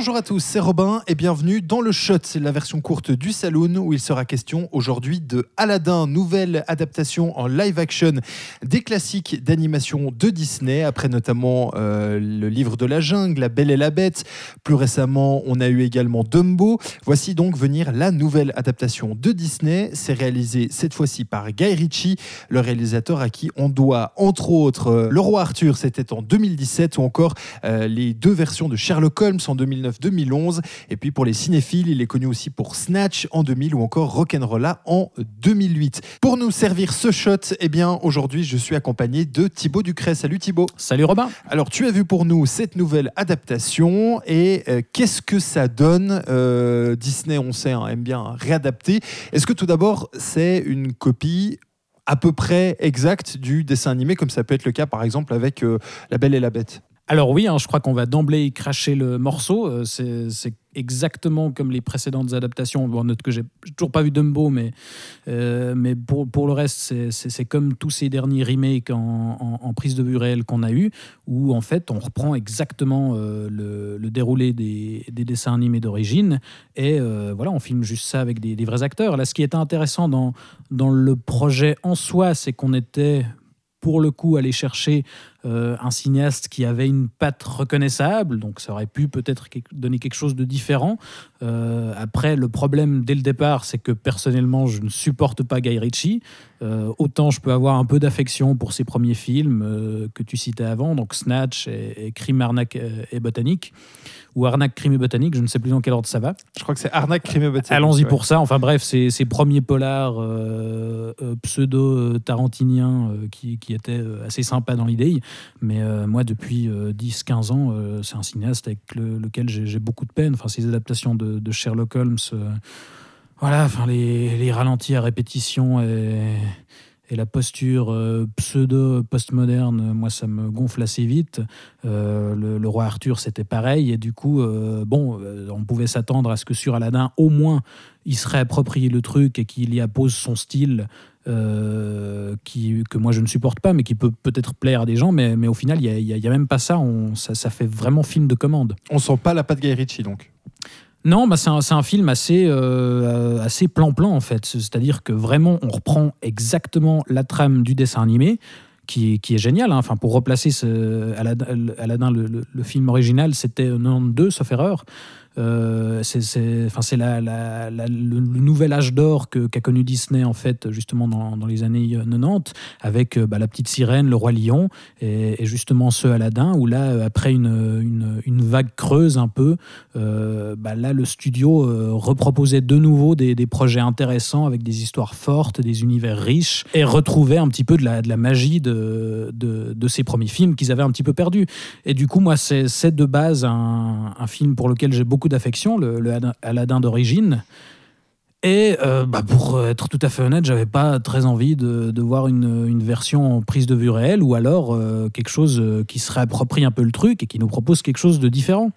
Bonjour à tous, c'est Robin et bienvenue dans le Shot, c'est la version courte du Saloon où il sera question aujourd'hui de Aladdin, nouvelle adaptation en live action des classiques d'animation de Disney, après notamment euh, le livre de la jungle, La Belle et la Bête. Plus récemment, on a eu également Dumbo. Voici donc venir la nouvelle adaptation de Disney. C'est réalisé cette fois-ci par Guy Ritchie, le réalisateur à qui on doit entre autres euh, Le Roi Arthur, c'était en 2017, ou encore euh, les deux versions de Sherlock Holmes en 2009 2011 Et puis pour les cinéphiles, il est connu aussi pour Snatch en 2000 ou encore Rock'n'Rolla en 2008. Pour nous servir ce shot, eh bien aujourd'hui je suis accompagné de Thibaut Ducret. Salut Thibaut. Salut Robin. Alors tu as vu pour nous cette nouvelle adaptation et euh, qu'est-ce que ça donne euh, Disney, on sait, hein, aime bien réadapter. Est-ce que tout d'abord c'est une copie à peu près exacte du dessin animé, comme ça peut être le cas par exemple avec euh, La Belle et la Bête? Alors oui, hein, je crois qu'on va d'emblée cracher le morceau. Euh, c'est exactement comme les précédentes adaptations. Bon, note que j'ai toujours pas vu Dumbo, mais, euh, mais pour, pour, le reste, c'est comme tous ces derniers remakes en, prise de vue réelle qu'on a eu, où en fait on reprend exactement euh, le, déroulé des, dessins animés d'origine et voilà, on filme juste ça avec des, des, vrais acteurs. Là, ce qui était intéressant dans, dans le projet en soi, c'est qu'on était pour le coup aller chercher euh, un cinéaste qui avait une patte reconnaissable, donc ça aurait pu peut-être donner quelque chose de différent. Euh, après, le problème dès le départ, c'est que personnellement, je ne supporte pas Guy Ritchie. Euh, autant je peux avoir un peu d'affection pour ses premiers films que tu citais avant, donc Snatch et, Crime, Arnaque et Botanique, ou Arnaque, Crime et Botanique, je ne sais plus dans quel ordre ça va. Je crois que c'est Arnaque, Crime et Botanique. Allons-y pour ça. Enfin bref, ces, ces premiers polars pseudo-tarantiniens qui, qui, étaient assez sympas dans l'idée. Mais euh, moi, depuis 10-15 euh, ans, euh, c'est un cinéaste avec lequel j'ai beaucoup de peine. Enfin, ces adaptations de, Sherlock Holmes, voilà, les, ralentis à répétition et la posture pseudo-postmoderne, moi, ça me gonfle assez vite. le, roi Arthur, c'était pareil. Et du coup, bon, on pouvait s'attendre à ce que sur Aladdin, au moins, il serait approprié le truc et qu'il y appose son style euh, qui, que moi je ne supporte pas, mais qui peut peut-être plaire à des gens, mais, mais au final, il n'y a, a, même pas ça. On, ça. ça. fait vraiment film de commande. On sent pas la patte Guy Ritchie donc non, bah c'est un, un, film assez euh, assez plan-plan en fait. C'est-à-dire que vraiment, on reprend exactement la trame du dessin animé, qui, qui est génial. Hein. Enfin, pour replacer ce, Aladdin, le, le, film original, c'était 92, sauf erreur. Euh, c'est la, le, nouvel âge d'or qu'a connu Disney en fait justement dans, dans les années 90 avec euh, bah, la petite sirène, le roi lion et, justement ce Aladdin où là euh, après une, une, vague creuse un peu, bah, là le studio reproposait de nouveau des, projets intéressants avec des histoires fortes, des univers riches et retrouvait un petit peu de la, de magie de, de, de ces premiers films qu'ils avaient un petit peu perdu. Et du coup moi c'est de base un, un film pour lequel j'ai beaucoup d'affection, le, Aladdin d'origine. Et euh, bah pour être tout à fait honnête, j'avais pas très envie de, de voir une, une, version prise de vue réelle ou alors euh, quelque chose euh, qui se réapproprie un peu le truc et qui nous propose quelque chose de différent.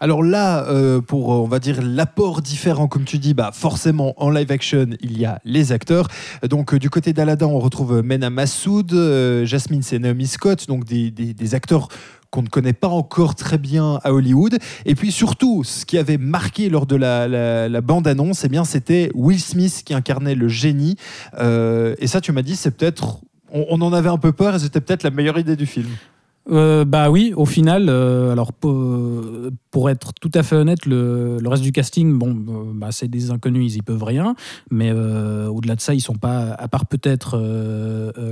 Alors là, pour on va dire l'apport différent, comme tu dis, bah forcément en live action il y a les acteurs. Donc du côté d'Aladdin, on retrouve Mena Massoud, Jasmine c'est Naomi Scott, donc des, des, des acteurs qu'on ne connaît pas encore très bien à Hollywood. Et puis surtout, ce qui avait marqué lors de la, bande-annonce, eh bien, c'était Will Smith qui incarnait le génie. Euh, et ça, tu m'as dit, c'est peut-être... on, en avait un peu peur et c'était peut-être la meilleure idée du film. Euh, bah oui, au final, euh, alors pour, être tout à fait honnête, le, reste du casting, bon, euh, bah, c'est des inconnus, ils y peuvent rien, mais au-delà de ça, ils sont pas, à part peut-être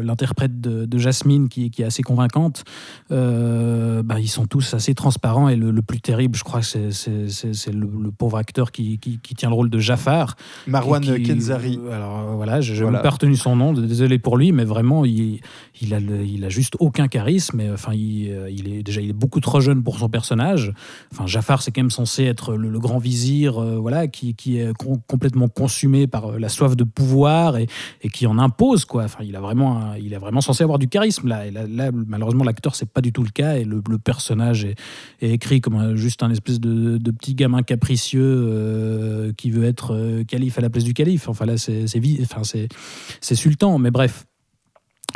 l'interprète de, Jasmine qui, est assez convaincante, bah, ils sont tous assez transparents et le, plus terrible, je crois, c'est le, pauvre acteur qui, tient le rôle de Jafar. Marwan Kenzari. alors voilà, je n'ai pas retenu son nom, désolé pour lui, mais vraiment, il, il, a, il a juste aucun charisme, mais enfin, il, euh, il est déjà il est beaucoup trop jeune pour son personnage. Enfin, Jafar, c'est quand même censé être le, grand vizir, euh, voilà, qui, est com- complètement consumé par euh, la soif de pouvoir et, qui en impose, quoi. Enfin, il a vraiment, il est vraiment censé avoir du charisme là. Là, malheureusement, l'acteur, c'est pas du tout le cas et le, personnage est, écrit comme un- juste un espèce de, petit gamin capricieux qui veut être calife à la place du calife. Enfin là, c'est c'est sultan, mais bref.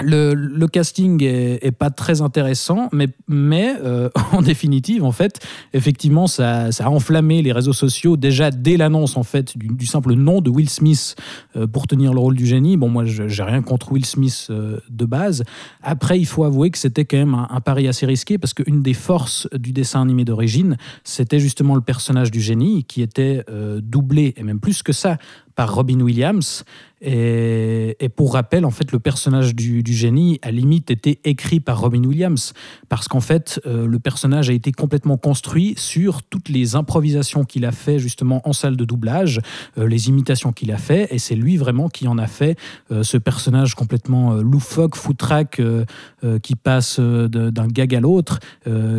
Le, casting est, pas très intéressant, mais, euh, en définitive, en fait, effectivement, ça, a enflammé les réseaux sociaux déjà dès l'annonce du, simple nom de Will Smith euh, pour tenir le rôle du génie. Bon, moi, j'ai rien contre Will Smith euh, de base. Après, il faut avouer que c'était quand même un, un pari assez risqué parce qu'une des forces du dessin animé d'origine, c'était justement le personnage du génie qui était doublé, et même plus que ça, par Robin Williams. Et, pour rappel, en fait, le personnage du, génie, à limite, était écrit par Robin Williams. Parce qu'en fait, euh, le personnage a été complètement construit sur toutes les improvisations qu'il a fait justement en salle de doublage, euh, les imitations qu'il a fait. Et c'est lui vraiment qui en a fait euh, ce personnage complètement loufoque, foutraque, qui passe d'un gag à l'autre,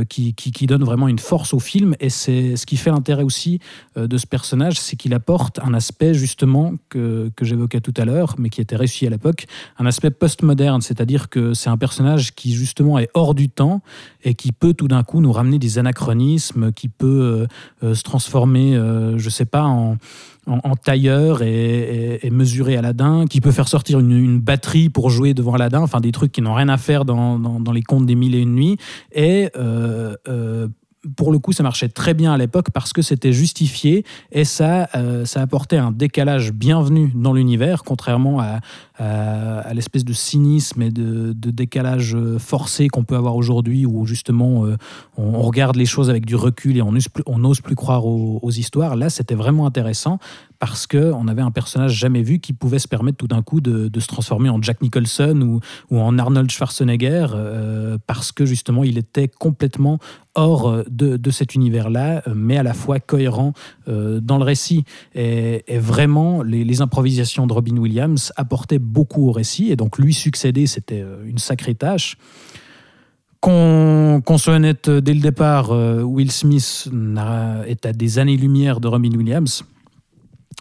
qui, qui, qui donne vraiment une force au film. Et c'est ce qui fait l'intérêt aussi de ce personnage, c'est qu'il apporte un aspect justement que, que j'évoquais tout à l'heure, mais qui était réussi à l'époque, un aspect postmoderne, c'est-à-dire que c'est un personnage qui justement est hors du temps et qui peut tout d'un coup nous ramener des anachronismes, qui peut euh, euh, se transformer, euh, je sais pas, en, tailleur et, et- et mesurer Aladdin, qui peut faire sortir une, batterie pour jouer devant Aladdin, enfin des trucs qui n'ont rien à faire dans, dans- dans les contes des mille et une nuits. Et euh, euh, pour le coup, ça marchait très bien à l'époque parce que c'était justifié et ça, euh, apportait un décalage bienvenu dans l'univers, contrairement à, à- à l'espèce de cynisme et de, décalage euh, forcé qu'on peut avoir aujourd'hui, où justement euh, on, regarde les choses avec du recul et on n'ose plus, plus croire aux, histoires. Là, c'était vraiment intéressant parce qu'on avait un personnage jamais vu qui pouvait se permettre tout d'un coup de, se transformer en Jack Nicholson ou, en Arnold Schwarzenegger, euh, parce que justement il était complètement hors de, cet univers-là, euh, mais à la fois cohérent euh, dans le récit. Et, et vraiment, les, les improvisations de Robin Williams apportaient beaucoup au récit, et donc lui succéder, c'était euh, une sacrée tâche. Qu'on soit honnête dès le départ, euh, Will Smith est à des années-lumière de Robin Williams.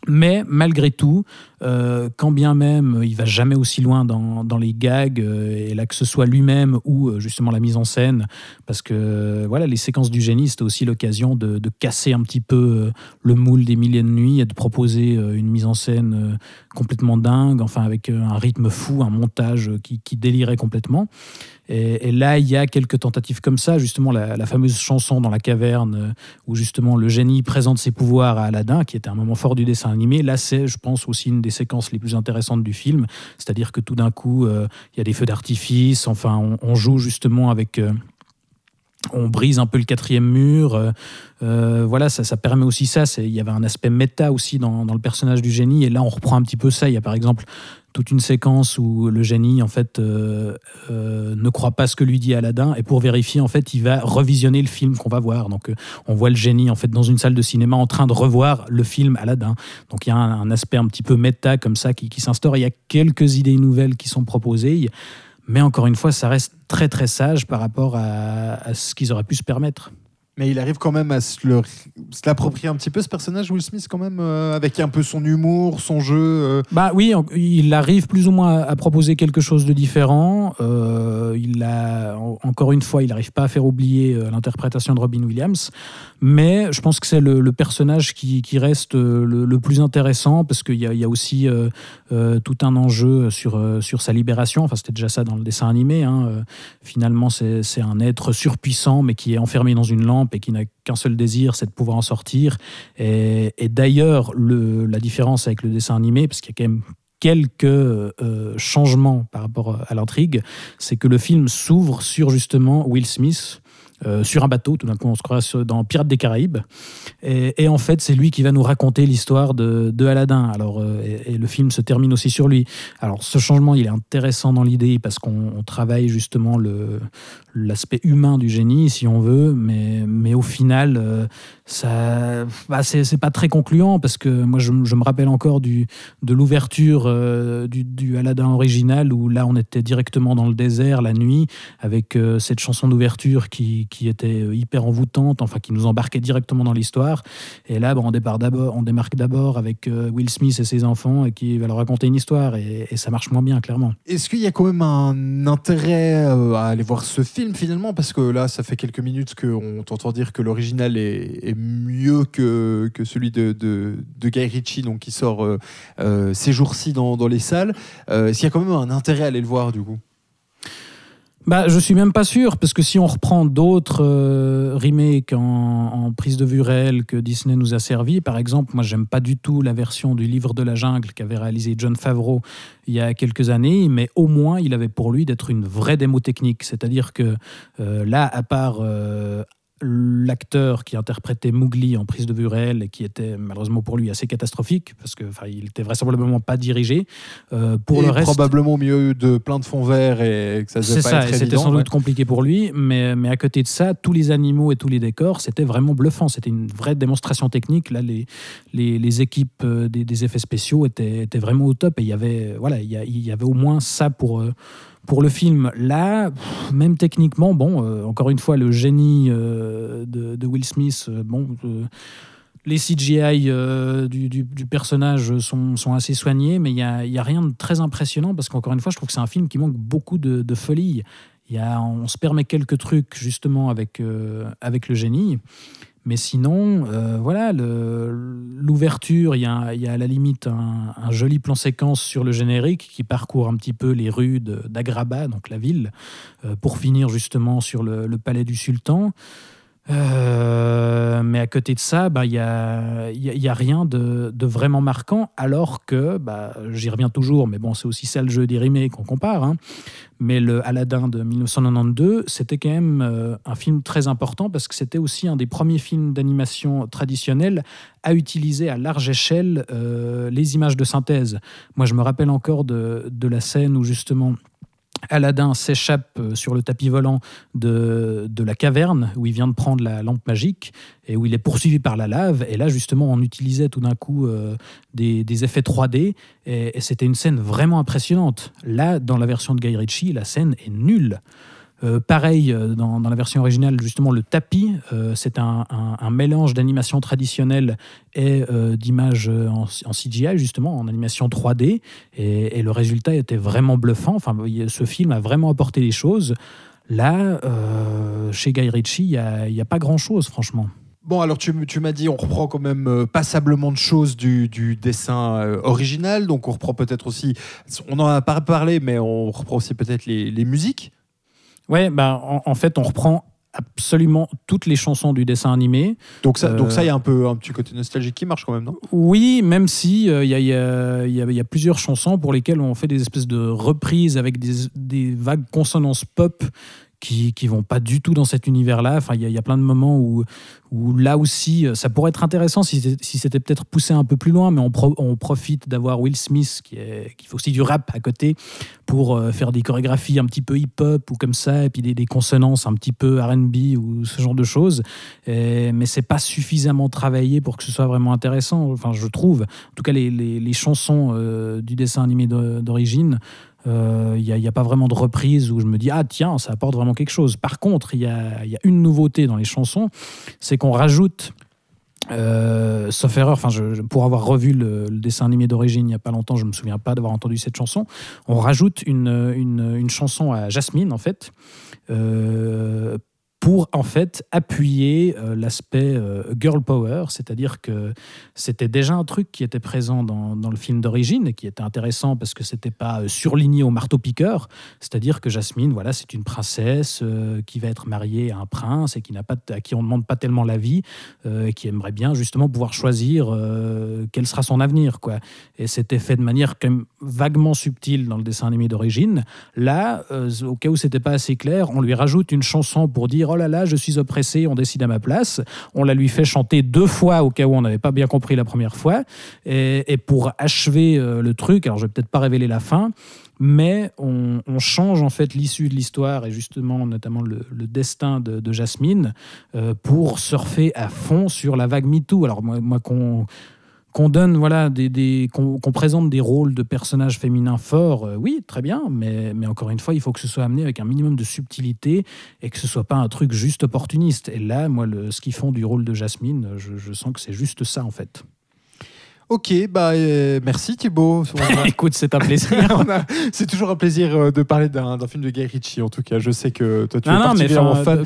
Mais malgré tout, euh, quand bien même il va jamais aussi loin dans, les gags, euh, et là que ce soit lui-même ou euh, justement la mise en scène, parce que voilà, les séquences du génie, c'était aussi l'occasion de, casser un petit peu le moule des milliers de nuits et de proposer une mise en scène complètement dingue, enfin avec un rythme fou, un montage qui délirait complètement. Et, là, il y a quelques tentatives comme ça, justement la, fameuse chanson dans la caverne euh, où justement le génie présente ses pouvoirs à Aladdin, qui était un moment fort du dessin animé. Là, c'est, je pense, aussi une des séquences les plus intéressantes du film, c'est-à-dire que tout d'un coup, euh, il y a des feux d'artifice, enfin, on, joue justement avec... euh, on brise un peu le quatrième mur. voilà, ça, permet aussi ça. Il y avait un aspect méta aussi dans le personnage du génie. Et là, on reprend un petit peu ça. Il y a par exemple toute une séquence où le génie, en fait, euh, euh, ne croit pas ce que lui dit Aladdin. Et pour vérifier, en fait, il va revisionner le film qu'on va voir. Donc, euh, on voit le génie, en fait, dans une salle de cinéma en train de revoir le film Aladdin. Donc, il y a un, aspect un petit peu méta comme ça qui, s'instaure. Il y a quelques idées nouvelles qui sont proposées. Mais encore une fois, ça reste très, très sage par rapport à ce qu'ils auraient pu se permettre. Mais il arrive quand même à se l'approprier un petit peu, ce personnage, Will Smith, quand même, euh, avec un peu son humour, son jeu. euh. Bah oui, il arrive plus ou moins à proposer quelque chose de différent. Euh, il a, en- encore une fois, il n'arrive pas à faire oublier l'interprétation de Robin Williams, mais je pense que c'est le, personnage qui, reste le, plus intéressant parce qu'il y, a- aussi tout un enjeu sur, sur sa libération. Enfin, c'était déjà ça dans le dessin animé. hein. Finalement, c'est un être surpuissant, mais qui est enfermé dans une lampe et qui n'a qu'un seul désir, c'est de pouvoir en sortir. Et, d'ailleurs, le- la différence avec le dessin animé, parce qu'il y a quand même quelques euh, changements par rapport à l'intrigue, c'est que le film s'ouvre sur justement Will Smith euh, sur un bateau. Tout d'un coup, on se croise dans Pirates des Caraïbes. Et, en fait, c'est lui qui va nous raconter l'histoire de, Aladdin. Alors, euh, et, le film se termine aussi sur lui. Alors, ce changement, il est intéressant dans l'idée parce qu'on travaille justement l'aspect humain du génie, si on veut, mais, mais au final, euh, ça, bah, c'est, pas très concluant parce que moi, je, me rappelle encore du, de l'ouverture euh, du, du, Aladdin original où là, on était directement dans le désert la nuit avec euh, cette chanson d'ouverture qui, qui, était hyper envoûtante, enfin qui nous embarquait directement dans l'histoire. Et là, bah, on, départ démarque d'abord avec Will Smith et ses enfants et qui va leur raconter une histoire et, ça marche moins bien, clairement. Est-ce qu'il y a quand même un intérêt à aller voir ce film finalement? Parce que là, ça fait quelques minutes qu'on t'entend dire que l'original est, mieux que, que celui de, de, Guy Ritchie, donc qui sort euh, euh, ces jours-ci dans, dans, les salles. Euh, est-ce qu'il y a quand même un intérêt à aller le voir du coup? Bah, je suis même pas sûr, parce que si on reprend d'autres euh, remakes en, prise de vue réelle que Disney nous a servi, par exemple, moi j'aime pas du tout la version du Livre de la Jungle qu'avait réalisé John Favreau il y a quelques années, mais au moins il avait pour lui d'être une vraie démo technique. C'est-à-dire que là, à part euh, l'acteur qui interprétait Mowgli en prise de vue réelle et qui était malheureusement pour lui assez catastrophique parce que il était vraisemblablement pas dirigé. Euh, pour le reste probablement milieu de plein de fonds verts et que ça c'est ça c'était sans doute compliqué pour lui mais mais à côté de ça tous les animaux et tous les décors c'était vraiment bluffant. C'était une vraie démonstration technique. Là les les, les équipes euh, des, des, effets spéciaux étaient, étaient vraiment au top. Et il y avait voilà il y, il y avait au moins ça pour euh, pour le film, là, même techniquement, bon, euh, encore une fois, le génie euh, de, Will Smith, euh, bon, les CGI du, personnage sont, assez soignés, mais il n'y a, a, rien de très impressionnant parce qu'encore une fois, je trouve que c'est un film qui manque beaucoup de, folie. Y a, on se permet quelques trucs justement avec, avec le génie. Mais sinon, euh, voilà, l'ouverture, il y, a, à la limite un, joli plan séquence sur le générique qui parcourt un petit peu les rues d'Agraba, donc la ville, euh, pour finir justement sur le palais du sultan. Euh, mais à côté de ça, il bah, n'y a, y a, rien de, vraiment marquant, alors que, bah, j'y reviens toujours, mais bon, c'est aussi ça le jeu des remakes qu'on compare. Hein. Mais le Aladdin de 1992, c'était quand même euh, un film très important parce que c'était aussi un des premiers films d'animation traditionnels à utiliser à large échelle euh, les images de synthèse. Moi, je me rappelle encore de la scène où justement Aladdin s'échappe euh, sur le tapis volant de, de, la caverne où il vient de prendre la lampe magique et où il est poursuivi par la lave. Et là, justement, on utilisait tout d'un coup euh, des, des, effets 3D et, et c'était une scène vraiment impressionnante. Là, dans la version de Guy Ritchie, la scène est nulle. Euh, pareil, euh, dans, la version originale, justement, le tapis, euh, c'est un, mélange d'animation traditionnelle et d'images en, CGI, justement, en animation 3D. Et, le résultat était vraiment bluffant. Enfin, ce film a vraiment apporté les choses. Là, chez Guy Ritchie, il n'y a, pas grand-chose, franchement. Bon, alors tu, m'as dit, on reprend quand même passablement de choses du, dessin original, donc on reprend peut-être aussi, on en a pas parlé, mais on reprend aussi peut-être les musiques. Ouais, bah, en, fait, on reprend absolument toutes les chansons du dessin animé. Donc ça, donc ça, il y a un peu un petit côté nostalgique qui marche quand même, non? Oui, même si il y, a, y, a, plusieurs chansons pour lesquelles on fait des espèces de reprises avec des, des vagues consonances pop qui qui vont pas du tout dans cet univers-là. Enfin, il y, a plein de moments où où là aussi, euh, ça pourrait être intéressant si, si c'était peut-être poussé un peu plus loin, mais on, on profite d'avoir Will Smith qui, est, qui fait aussi du rap à côté pour euh, faire des chorégraphies un petit peu hip-hop ou comme ça, et puis des, des consonances un petit peu R&B ou ce genre de choses. Et, mais c'est pas suffisamment travaillé pour que ce soit vraiment intéressant. Enfin, je trouve. En tout cas, les, les, les chansons euh, du dessin animé d'origine il euh, n'y a, pas vraiment de reprise où je me dis ah tiens ça apporte vraiment quelque chose. Par contre il y a, une nouveauté dans les chansons, c'est qu'on rajoute euh, sauf erreur, enfin, pour avoir revu le, dessin animé d'origine il n'y a pas longtemps, je me souviens pas d'avoir entendu cette chanson. On rajoute une, une, une chanson à Jasmine, en fait, euh, pour en fait appuyer euh, l'aspect euh, girl power, c'est-à-dire que c'était déjà un truc qui était présent dans, dans le film d'origine et qui était intéressant parce que c'était pas euh, surligné au marteau piqueur, c'est-à-dire que Jasmine, voilà, c'est une princesse qui va être mariée à un prince et qui n'a pas à qui on demande pas tellement la vie, et qui aimerait bien justement pouvoir choisir quel sera son avenir, quoi. Et c'était fait de manière quand même vaguement subtile dans le dessin animé d'origine. Là, au cas où c'était pas assez clair, on lui rajoute une chanson pour dire oh là là, je suis oppressé, on décide à ma place. On la lui fait chanter deux fois au cas où on n'avait pas bien compris la première fois. Et, pour achever euh, le truc, alors je vais peut-être pas révéler la fin, mais on, change en fait l'issue de l'histoire et justement notamment le, destin de, Jasmine euh, pour surfer à fond sur la vague MeToo. Alors moi, moi qu'on qu'on donne, voilà, des, qu'on présente des rôles de personnages féminins forts, euh, oui, très bien, mais, mais encore une fois, il faut que ce soit amené avec un minimum de subtilité et que ce soit pas un truc juste opportuniste. Et là, moi, le, ce qu'ils font du rôle de Jasmine, je, sens que c'est juste ça, en fait. Ok, bah euh, merci Thibaut. Écoute, c'est un plaisir. c'est toujours un plaisir euh, de parler d'un film de Guy Ritchie. En tout cas, je sais que toi tu es particulièrement fan.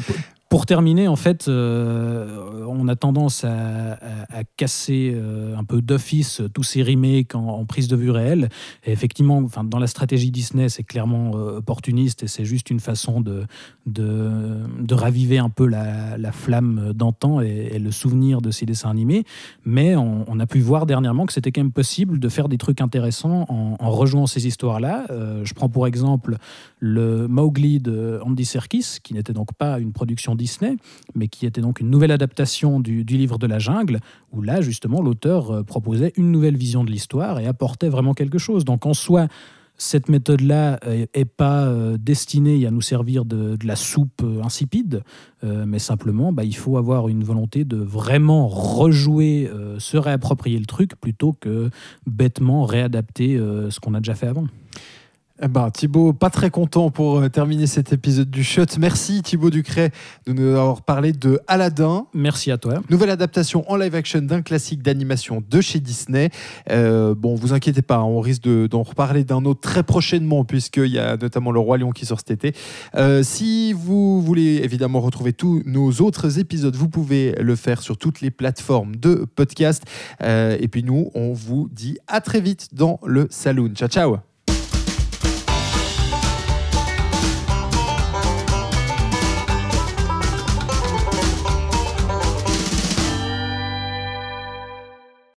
Pour terminer, en fait, euh, on a tendance à, casser euh, un peu d'office tous ces remakes en, prise de vue réelle. Et effectivement, dans la stratégie Disney, c'est clairement euh, opportuniste et c'est juste une façon de, de, raviver un peu la, flamme d'antan et, le souvenir de ces dessins animés. Mais on, a pu voir dernièrement que c'était quand même possible de faire des trucs intéressants en, en rejouant ces histoires-là. je prends pour exemple le Mowgli de Andy Serkis, qui n'était donc pas une production Disney, mais qui était donc une nouvelle adaptation du, livre de la jungle, où là, justement, l'auteur euh, proposait une nouvelle vision de l'histoire et apportait vraiment quelque chose. Donc, en soi, cette méthode-là n'est pas euh, destinée à nous servir de, la soupe euh, insipide, mais simplement, bah, il faut avoir une volonté de vraiment rejouer, se réapproprier le truc, plutôt que bêtement réadapter ce qu'on a déjà fait avant. Eh ben, Thibaut, pas très content pour euh, terminer cet épisode du Shot. Merci Thibaut Ducret de nous avoir parlé de Aladdin. Merci à toi. Nouvelle adaptation en live action d'un classique d'animation de chez Disney. Euh, bon, vous inquiétez pas, hein, on risque d'en reparler d'un autre très prochainement puisqu'il y a notamment Le Roi Lion qui sort cet été. Euh, si vous voulez évidemment retrouver tous nos autres épisodes, vous pouvez le faire sur toutes les plateformes de podcast. et puis nous, on vous dit à très vite dans le saloon. Ciao, ciao